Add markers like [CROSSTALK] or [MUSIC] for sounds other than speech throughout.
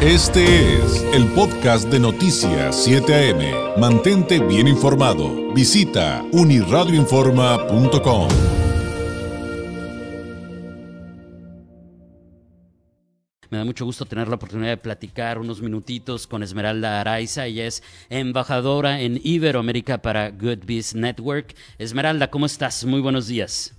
Este es el podcast de Noticias 7 AM. Mantente bien informado. Visita uniradioinforma.com. Me da mucho gusto tener la oportunidad de platicar unos minutitos con Esmeralda Araiza. Ella es embajadora en Iberoamérica para Good Biz Network. Esmeralda, ¿cómo estás? Muy buenos días.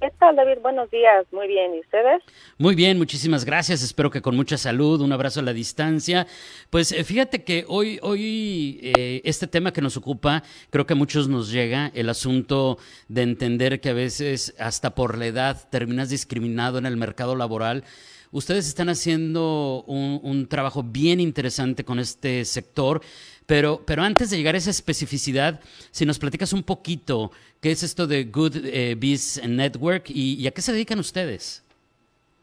¿Qué tal, David? Buenos días. Muy bien. ¿Y ustedes? Muy bien, muchísimas gracias. Espero que con mucha salud. Un abrazo a la distancia. Pues eh, fíjate que hoy, hoy eh, este tema que nos ocupa, creo que a muchos nos llega, el asunto de entender que a veces hasta por la edad terminas discriminado en el mercado laboral. Ustedes están haciendo un, un trabajo bien interesante con este sector. Pero, pero antes de llegar a esa especificidad, si nos platicas un poquito, ¿qué es esto de Good eh, Network y, a qué se dedican ustedes?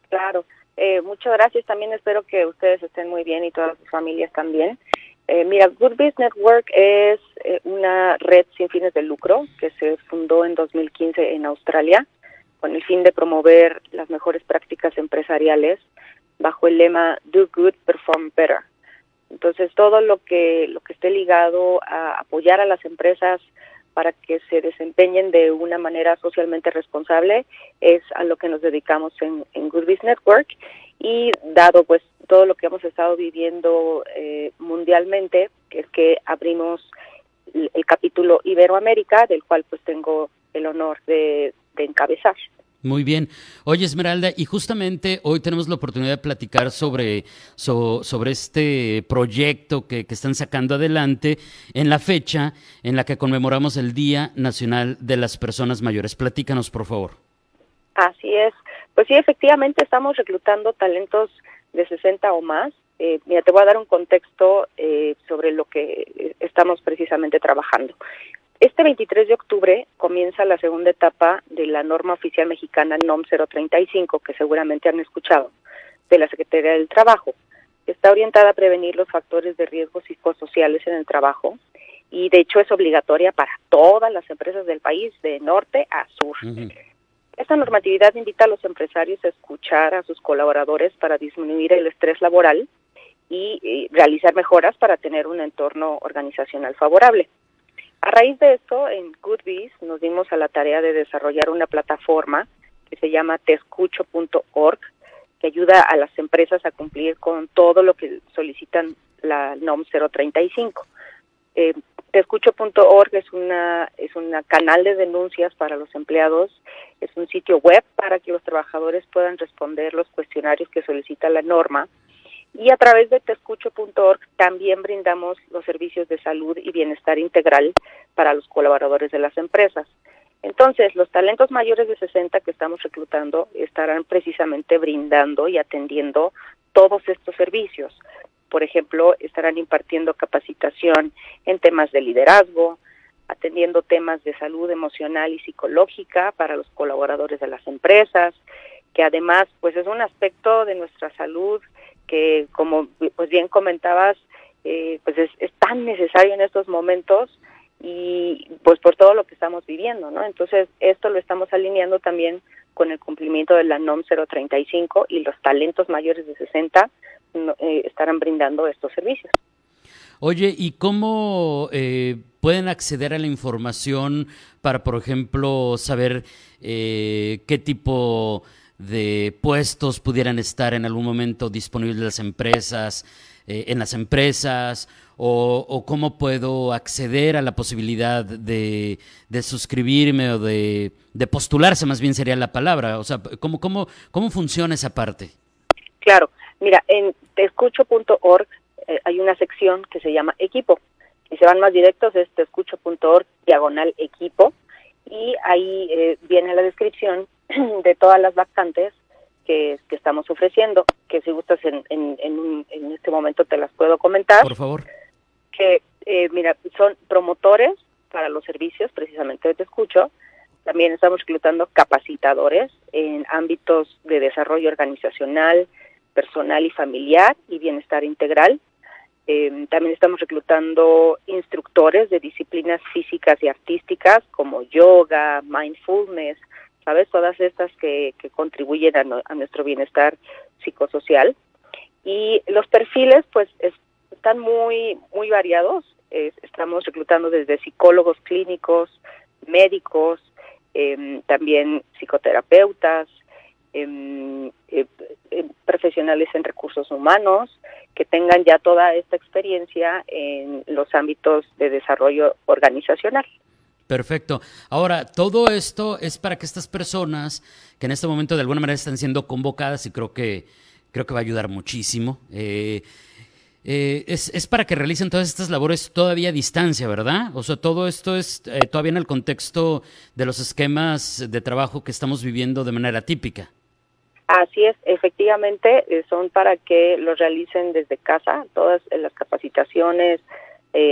Claro, eh, muchas gracias. También espero que ustedes estén muy bien y todas sus familias también. Eh, mira, Good Biz Network es una red sin fines de lucro que se fundó en 2015 en Australia con el fin de promover las mejores prácticas empresariales bajo el lema Do Good, Perform Better. Entonces, todo lo que, lo que esté ligado a apoyar a las empresas para que se desempeñen de una manera socialmente responsable es a lo que nos dedicamos en, en Network y dado pues todo lo que hemos estado viviendo eh, mundialmente, es que abrimos el, capítulo Iberoamérica, del cual pues tengo el honor de encabezar. Muy bien. Oye, Esmeralda, y justamente hoy tenemos la oportunidad de platicar sobre, sobre este proyecto que, que, están sacando adelante en la fecha en la que conmemoramos el Día Nacional de las Personas Mayores. Platícanos, por favor. Así es. Pues sí, efectivamente estamos reclutando talentos de 60 o más. Eh, mira, te voy a dar un contexto eh, sobre lo que estamos precisamente trabajando. Este 23 de octubre comienza la segunda etapa de la norma oficial mexicana NOM 035, que seguramente han escuchado, de la Secretaría del Trabajo. Está orientada a prevenir los factores de riesgo psicosociales en el trabajo y de hecho es obligatoria para todas las empresas del país, de norte a sur. Uh -huh. Esta normatividad invita a los empresarios a escuchar a sus colaboradores para disminuir el estrés laboral y, y realizar mejoras para tener un entorno organizacional favorable. A raíz de esto, en Goodbiz nos dimos a la tarea de desarrollar una plataforma que se llama tescucho.org, que ayuda a las empresas a cumplir con todo lo que solicitan la NOM 035. Eh, tescucho.org es una es un canal de denuncias para los empleados, es un sitio web para que los trabajadores puedan responder los cuestionarios que solicita la norma y a través de tescucho.org también brindamos los servicios de salud y bienestar integral para los colaboradores de las empresas. Entonces, los talentos mayores de 60 que estamos reclutando estarán precisamente brindando y atendiendo todos estos servicios. Por ejemplo, estarán impartiendo capacitación en temas de liderazgo, atendiendo temas de salud emocional y psicológica para los colaboradores de las empresas, que además pues es un aspecto de nuestra salud que como pues bien comentabas, eh, pues es, es, tan necesario en estos momentos y pues por todo lo que estamos viviendo, ¿no? Entonces esto lo estamos alineando también con el cumplimiento de la NOM 035 y los talentos mayores de 60 eh, estarán brindando estos servicios. Oye, ¿y cómo eh, pueden acceder a la información para, por ejemplo, saber eh, qué tipo puestos pudieran estar en algún momento disponibles las empresas, eh, en las empresas, o, o, cómo puedo acceder a la posibilidad de, de suscribirme o de, de, postularse, más bien sería la palabra. O sea, ¿cómo, cómo, cómo funciona esa parte? Claro, mira, en teescucho.org eh, hay una sección que se llama equipo. Si se van más directos es teescucho.org diagonal equipo y ahí eh, viene la descripción [CLEARS THROAT] de todas las vacantes que, que, estamos ofreciendo, que si gustas en, en, en, un, en, este momento te las puedo comentar. Por favor. Que, eh, mira, son promotores para los servicios, precisamente te escucho. También estamos reclutando capacitadores en ámbitos de desarrollo organizacional, personal y familiar y bienestar integral. Eh, también estamos reclutando instructores de disciplinas físicas y artísticas como yoga, mindfulness, ¿sabes? Todas estas que, que contribuyen a, no, a, nuestro bienestar psicosocial. Y los perfiles, pues, están muy, muy variados. estamos reclutando desde psicólogos clínicos, médicos, em, también psicoterapeutas, em, eh, em, profesionales en recursos humanos, que tengan ya toda esta experiencia en los ámbitos de desarrollo organizacional. Perfecto. Ahora, todo esto es para que estas personas que en este momento de alguna manera están siendo convocadas y creo que creo que va a ayudar muchísimo. Eh, eh, es, para que realicen todas estas labores todavía a distancia, ¿verdad? O sea, todo esto es eh, todavía en el contexto de los esquemas de trabajo que estamos viviendo de manera típica. Así es, efectivamente, son para que los realicen desde casa, todas las capacitaciones,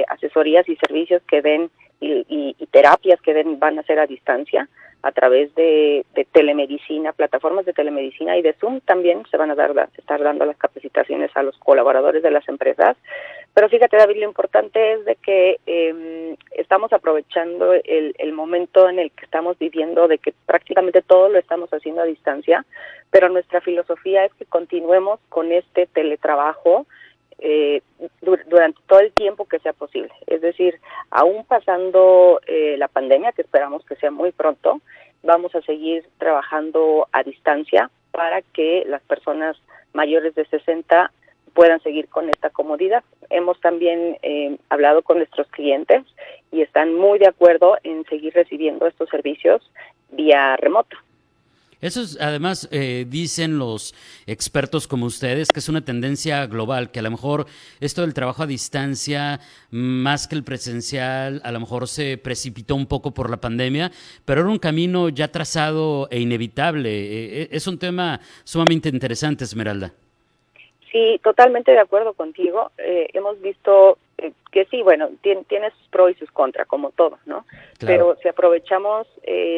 asesorías y servicios que den y, terapias que van a ser a distancia a través de, telemedicina, plataformas de telemedicina y de Zoom también se van a dar, estar dando las capacitaciones a los colaboradores de las empresas. Pero fíjate, David, lo importante es de que em, estamos aprovechando el, el momento en el que estamos viviendo, de que prácticamente todo lo estamos haciendo a distancia, pero nuestra filosofía es que continuemos con este teletrabajo, eh, durante todo el tiempo que sea posible. Es decir, aún pasando eh, la pandemia, que esperamos que sea muy pronto, vamos a seguir trabajando a distancia para que las personas mayores de 60 puedan seguir con esta comodidad. Hemos también eh, hablado con nuestros clientes y están muy de acuerdo en seguir recibiendo estos servicios vía remota. Eso es, además, eh, dicen los expertos como ustedes, que es una tendencia global, que a lo mejor esto del trabajo a distancia, más que el presencial, a lo mejor se precipitó un poco por la pandemia, pero era un camino ya trazado e inevitable. Eh, eh, es un tema sumamente interesante, Esmeralda. Sí, totalmente de acuerdo contigo. hemos visto que sí, bueno, tiene, tiene, sus pros y sus contras, como todo, ¿no? Pero si aprovechamos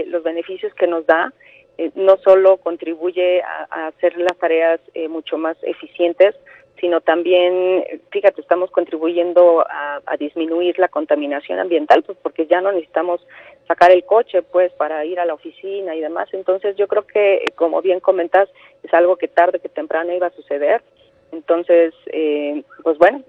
los beneficios que nos da, eh, no solo contribuye a, hacer las tareas eh, mucho más eficientes, sino también, fíjate, estamos contribuyendo a, disminuir la contaminación ambiental, pues porque ya no necesitamos sacar el coche, pues, para ir a la oficina y demás. Entonces, yo creo que, como bien comentas, es algo que tarde que temprano iba a suceder. Entonces, eh, pues bueno,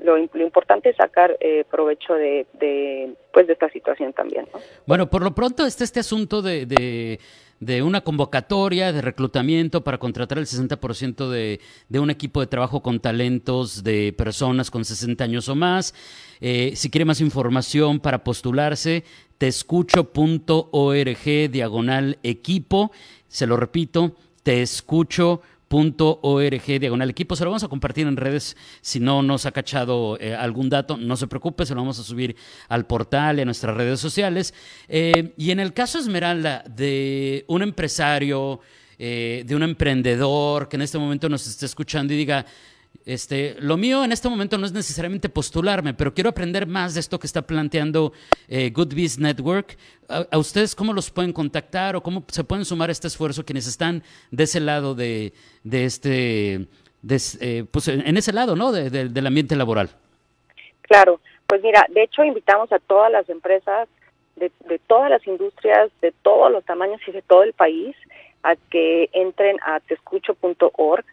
lo, importante es sacar provecho de, de, pues, de esta situación también. Bueno, por lo pronto está este asunto de de una convocatoria de reclutamiento para contratar el 60% de, de, un equipo de trabajo con talentos de personas con 60 años o más. Eh, si quiere más información para postularse, teescucho.org diagonal equipo. Se lo repito, teescucho.org .org diagonal equipo. Se lo vamos a compartir en redes si no nos ha cachado eh, algún dato. No se preocupe, se lo vamos a subir al portal a nuestras redes sociales. Eh, y en el caso Esmeralda de un empresario, eh, de un emprendedor que en este momento nos esté escuchando y diga, este, lo mío en este momento no es necesariamente postularme, pero quiero aprender más de esto que está planteando eh, Good Network. A, ustedes cómo los pueden contactar o cómo se pueden sumar a este esfuerzo quienes están de ese lado de, de este, eh, pues en ese lado, ¿no? del ambiente laboral. Claro, pues mira, de hecho invitamos a todas las empresas de, de todas las industrias, de todos los tamaños y de todo el país a que entren a tescucho.org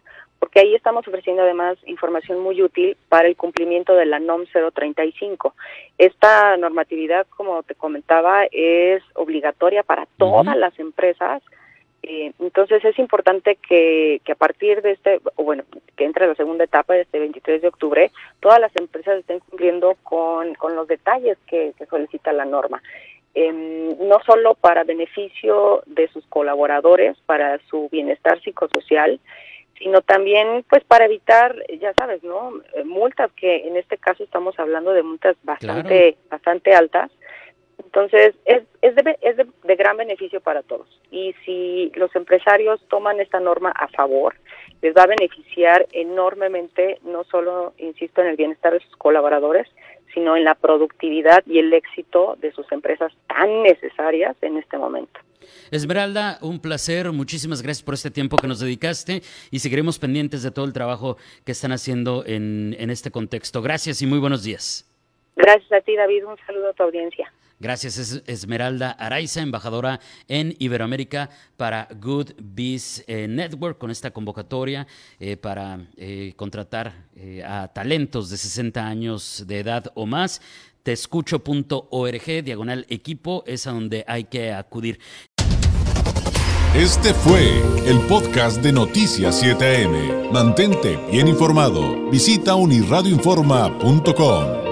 porque ahí estamos ofreciendo además información muy útil para el cumplimiento de la NOM 035. Esta normatividad, como te comentaba, es obligatoria para todas las empresas. Eh, entonces es importante que, que a partir de este, o bueno, que entre la segunda etapa de este 23 de octubre, todas las empresas estén cumpliendo con, con los detalles que, solicita la norma. Em, no solo para beneficio de sus colaboradores, para su bienestar psicosocial, sino también pues para evitar, ya sabes, ¿no? Eh, multas que en este caso estamos hablando de multas bastante bastante altas. Entonces, es, es, de, es de, gran beneficio para todos. Y si los empresarios toman esta norma a favor, les va a beneficiar enormemente, no solo, insisto, en el bienestar de sus colaboradores, sino en la productividad y el éxito de sus empresas tan necesarias en este momento. Esmeralda, un placer, muchísimas gracias por este tiempo que nos dedicaste y seguiremos pendientes de todo el trabajo que están haciendo en, en este contexto. Gracias y muy buenos días. Gracias a ti, David, un saludo a tu audiencia. Gracias, Esmeralda Araiza, embajadora en Iberoamérica para Good Biz eh, Network, con esta convocatoria eh, para eh, contratar a talentos de 60 años de edad o más. Tescucho.org, diagonal equipo, es a donde hay que acudir. Este fue el podcast de Noticias 7am. Mantente bien informado. Visita unirradioinforma.com.